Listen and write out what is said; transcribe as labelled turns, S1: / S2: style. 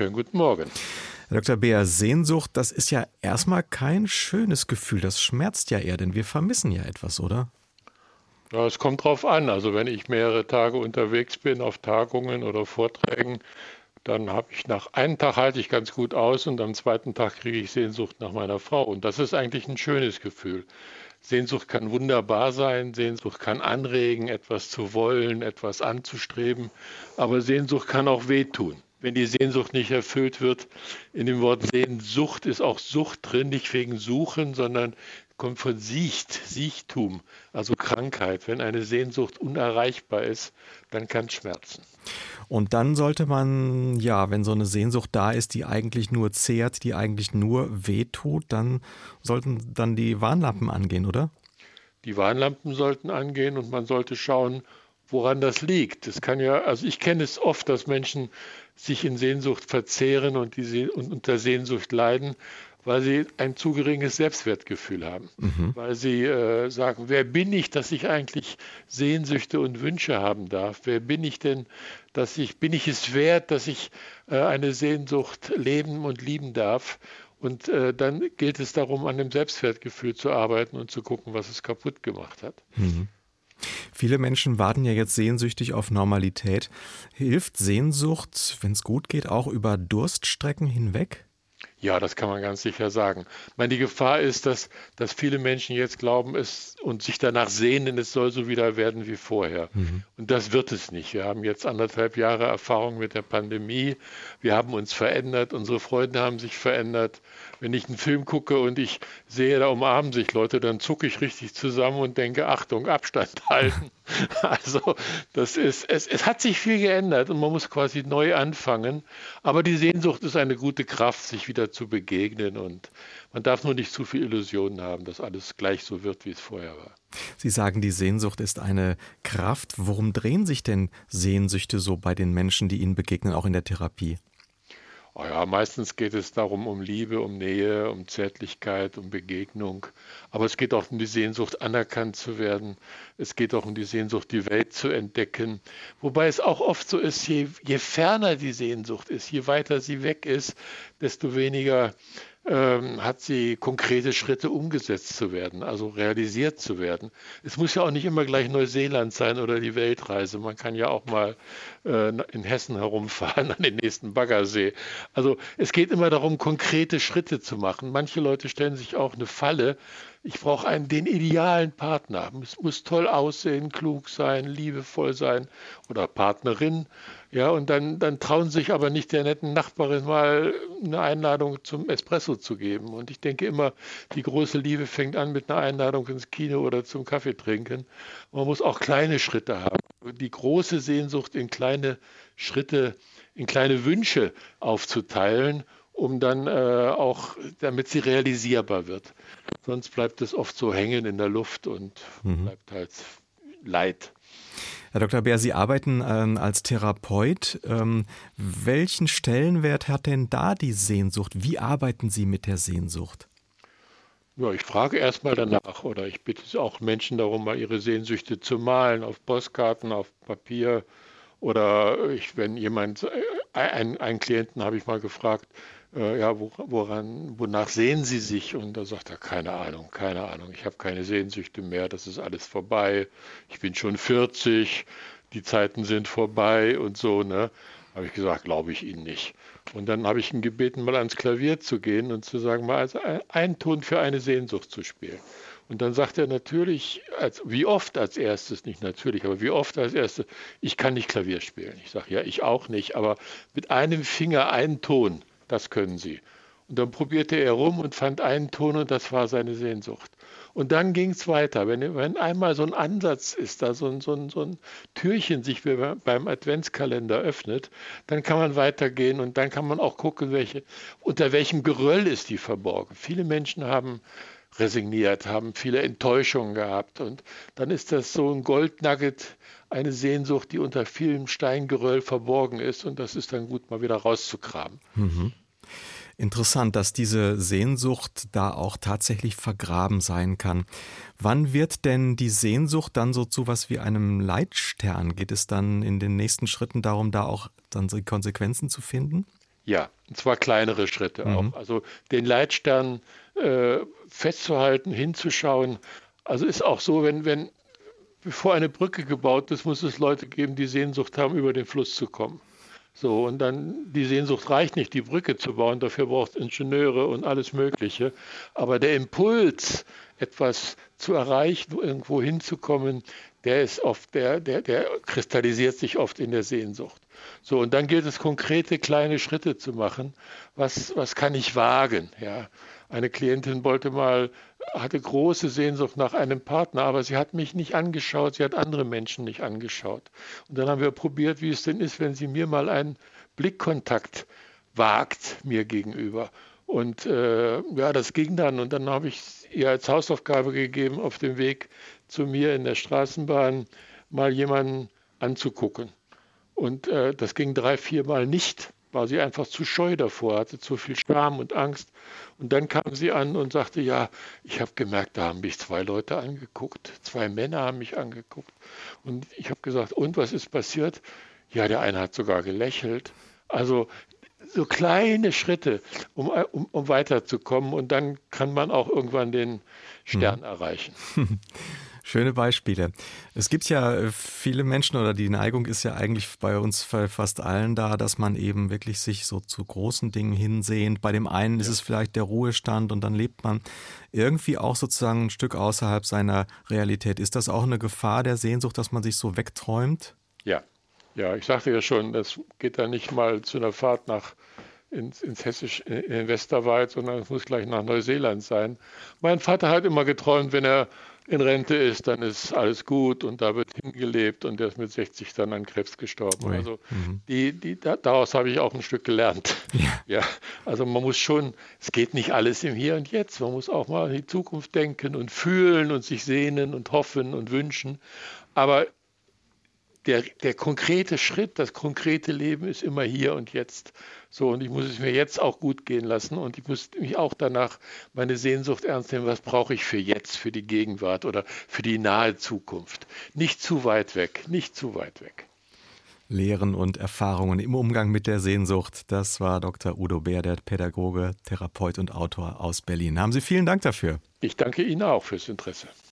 S1: schönen guten Morgen.
S2: Herr Dr. Beer, Sehnsucht, das ist ja erstmal kein schönes Gefühl. Das schmerzt ja eher, denn wir vermissen ja etwas, oder?
S1: Ja, es kommt drauf an. Also wenn ich mehrere Tage unterwegs bin auf Tagungen oder Vorträgen, dann habe ich nach einem Tag halte ich ganz gut aus und am zweiten Tag kriege ich Sehnsucht nach meiner Frau. Und das ist eigentlich ein schönes Gefühl. Sehnsucht kann wunderbar sein, Sehnsucht kann anregen, etwas zu wollen, etwas anzustreben, aber Sehnsucht kann auch wehtun wenn die Sehnsucht nicht erfüllt wird. In dem Wort Sehnsucht ist auch Sucht drin, nicht wegen Suchen, sondern kommt von Sicht, Siechtum, also Krankheit. Wenn eine Sehnsucht unerreichbar ist, dann kann es schmerzen.
S2: Und dann sollte man, ja, wenn so eine Sehnsucht da ist, die eigentlich nur zehrt, die eigentlich nur wehtut, dann sollten dann die Warnlampen angehen, oder?
S1: Die Warnlampen sollten angehen und man sollte schauen, woran das liegt. Es kann ja, also ich kenne es oft, dass Menschen sich in Sehnsucht verzehren und, die, und unter Sehnsucht leiden, weil sie ein zu geringes Selbstwertgefühl haben, mhm. weil sie äh, sagen, wer bin ich, dass ich eigentlich Sehnsüchte und Wünsche haben darf? Wer bin ich denn, dass ich, bin ich es wert, dass ich äh, eine Sehnsucht leben und lieben darf? Und äh, dann gilt es darum, an dem Selbstwertgefühl zu arbeiten und zu gucken, was es kaputt gemacht hat. Mhm.
S2: Viele Menschen warten ja jetzt sehnsüchtig auf Normalität. Hilft Sehnsucht, wenn es gut geht, auch über Durststrecken hinweg?
S1: Ja, das kann man ganz sicher sagen. Ich meine, die Gefahr ist, dass, dass viele Menschen jetzt glauben es und sich danach sehnen, es soll so wieder werden wie vorher. Mhm. Und das wird es nicht. Wir haben jetzt anderthalb Jahre Erfahrung mit der Pandemie. Wir haben uns verändert. Unsere Freunde haben sich verändert. Wenn ich einen Film gucke und ich sehe, da umarmen sich Leute, dann zucke ich richtig zusammen und denke, Achtung, Abstand halten. Also das ist, es, es hat sich viel geändert und man muss quasi neu anfangen. Aber die Sehnsucht ist eine gute Kraft, sich wieder zu begegnen und man darf nur nicht zu viel Illusionen haben, dass alles gleich so wird, wie es vorher war.
S2: Sie sagen, die Sehnsucht ist eine Kraft. Worum drehen sich denn Sehnsüchte so bei den Menschen, die ihnen begegnen, auch in der Therapie?
S1: Oh ja, meistens geht es darum um Liebe, um Nähe, um Zärtlichkeit, um Begegnung. Aber es geht auch um die Sehnsucht, anerkannt zu werden. Es geht auch um die Sehnsucht, die Welt zu entdecken. Wobei es auch oft so ist, je, je ferner die Sehnsucht ist, je weiter sie weg ist, desto weniger ähm, hat sie konkrete Schritte umgesetzt zu werden, also realisiert zu werden. Es muss ja auch nicht immer gleich Neuseeland sein oder die Weltreise. Man kann ja auch mal äh, in Hessen herumfahren an den nächsten Baggersee. Also es geht immer darum, konkrete Schritte zu machen. Manche Leute stellen sich auch eine Falle. Ich brauche einen, den idealen Partner. Es muss toll aussehen, klug sein, liebevoll sein oder Partnerin. Ja, und dann, dann trauen sich aber nicht der netten Nachbarin mal eine Einladung zum Espresso zu geben. Und ich denke immer, die große Liebe fängt an mit einer Einladung ins Kino oder zum Kaffee trinken. Man muss auch kleine Schritte haben. Die große Sehnsucht in kleine Schritte, in kleine Wünsche aufzuteilen, um dann äh, auch, damit sie realisierbar wird. Sonst bleibt es oft so hängen in der Luft und mhm. bleibt halt Leid.
S2: Herr Dr. Bär, Sie arbeiten ähm, als Therapeut. Ähm, welchen Stellenwert hat denn da die Sehnsucht? Wie arbeiten Sie mit der Sehnsucht?
S1: Ja, ich frage erstmal danach oder ich bitte auch Menschen darum, mal ihre Sehnsüchte zu malen auf Postkarten, auf Papier oder ich, wenn jemand, äh, einen, einen Klienten habe ich mal gefragt, äh, ja, woran, wonach sehen Sie sich? Und da sagt er, keine Ahnung, keine Ahnung, ich habe keine Sehnsüchte mehr, das ist alles vorbei, ich bin schon 40, die Zeiten sind vorbei und so, ne? Habe ich gesagt, glaube ich Ihnen nicht. Und dann habe ich ihn gebeten, mal ans Klavier zu gehen und zu sagen, mal also einen Ton für eine Sehnsucht zu spielen. Und dann sagt er natürlich, als, wie oft als erstes, nicht natürlich, aber wie oft als erstes, ich kann nicht Klavier spielen. Ich sage, ja, ich auch nicht, aber mit einem Finger einen Ton das können Sie. Und dann probierte er rum und fand einen Ton und das war seine Sehnsucht. Und dann ging es weiter. Wenn, wenn, einmal so ein Ansatz ist, da so ein, so, ein, so ein Türchen sich beim Adventskalender öffnet, dann kann man weitergehen und dann kann man auch gucken, welche, unter welchem Geröll ist die verborgen. Viele Menschen haben resigniert, haben viele Enttäuschungen gehabt und dann ist das so ein Goldnugget, eine Sehnsucht, die unter vielem Steingeröll verborgen ist und das ist dann gut mal wieder rauszukramen. Mhm.
S2: Interessant, dass diese Sehnsucht da auch tatsächlich vergraben sein kann. Wann wird denn die Sehnsucht dann so zu was wie einem Leitstern? Geht es dann in den nächsten Schritten darum, da auch dann die Konsequenzen zu finden?
S1: Ja, und zwar kleinere Schritte mhm. auch. Also den Leitstern äh, festzuhalten, hinzuschauen. Also ist auch so, wenn, wenn bevor eine Brücke gebaut ist, muss es Leute geben, die Sehnsucht haben, über den Fluss zu kommen. So, und dann die Sehnsucht reicht nicht, die Brücke zu bauen, dafür braucht es Ingenieure und alles Mögliche. Aber der Impuls, etwas zu erreichen, irgendwo hinzukommen, der ist oft, der, der, der kristallisiert sich oft in der Sehnsucht. So, und dann gilt es, konkrete kleine Schritte zu machen. Was, was kann ich wagen? Ja, eine Klientin wollte mal, hatte große Sehnsucht nach einem Partner, aber sie hat mich nicht angeschaut, sie hat andere Menschen nicht angeschaut. Und dann haben wir probiert, wie es denn ist, wenn sie mir mal einen Blickkontakt wagt, mir gegenüber. Und äh, ja, das ging dann. Und dann habe ich ihr als Hausaufgabe gegeben, auf dem Weg zu mir in der Straßenbahn mal jemanden anzugucken. Und äh, das ging drei, vier Mal nicht, weil sie einfach zu scheu davor hatte, zu viel Scham und Angst. Und dann kam sie an und sagte, ja, ich habe gemerkt, da haben mich zwei Leute angeguckt, zwei Männer haben mich angeguckt. Und ich habe gesagt, und was ist passiert? Ja, der eine hat sogar gelächelt. Also so kleine Schritte, um, um, um weiterzukommen. Und dann kann man auch irgendwann den Stern hm. erreichen.
S2: Schöne Beispiele. Es gibt ja äh, viele Menschen oder die Neigung ist ja eigentlich bei uns fast allen da, dass man eben wirklich sich so zu großen Dingen hinsehnt. Bei dem einen ja. ist es vielleicht der Ruhestand und dann lebt man irgendwie auch sozusagen ein Stück außerhalb seiner Realität. Ist das auch eine Gefahr der Sehnsucht, dass man sich so wegträumt?
S1: Ja, ja, ich sagte ja schon, das geht dann nicht mal zu einer Fahrt nach ins, ins Hessisch, in den Westerwald, sondern es muss gleich nach Neuseeland sein. Mein Vater hat immer geträumt, wenn er in Rente ist, dann ist alles gut und da wird hingelebt und der ist mit 60 dann an Krebs gestorben. Ui. Also mhm. die, die, daraus habe ich auch ein Stück gelernt. Ja. ja. Also man muss schon, es geht nicht alles im Hier und Jetzt. Man muss auch mal an die Zukunft denken und fühlen und sich sehnen und hoffen und wünschen. Aber der, der konkrete Schritt, das konkrete Leben ist immer hier und jetzt. So, und ich muss es mir jetzt auch gut gehen lassen und ich muss mich auch danach meine Sehnsucht ernst nehmen, was brauche ich für jetzt, für die Gegenwart oder für die nahe Zukunft. Nicht zu weit weg, nicht zu weit weg.
S2: Lehren und Erfahrungen im Umgang mit der Sehnsucht. Das war Dr. Udo Bär, der Pädagoge, Therapeut und Autor aus Berlin. Haben Sie vielen Dank dafür.
S1: Ich danke Ihnen auch fürs Interesse.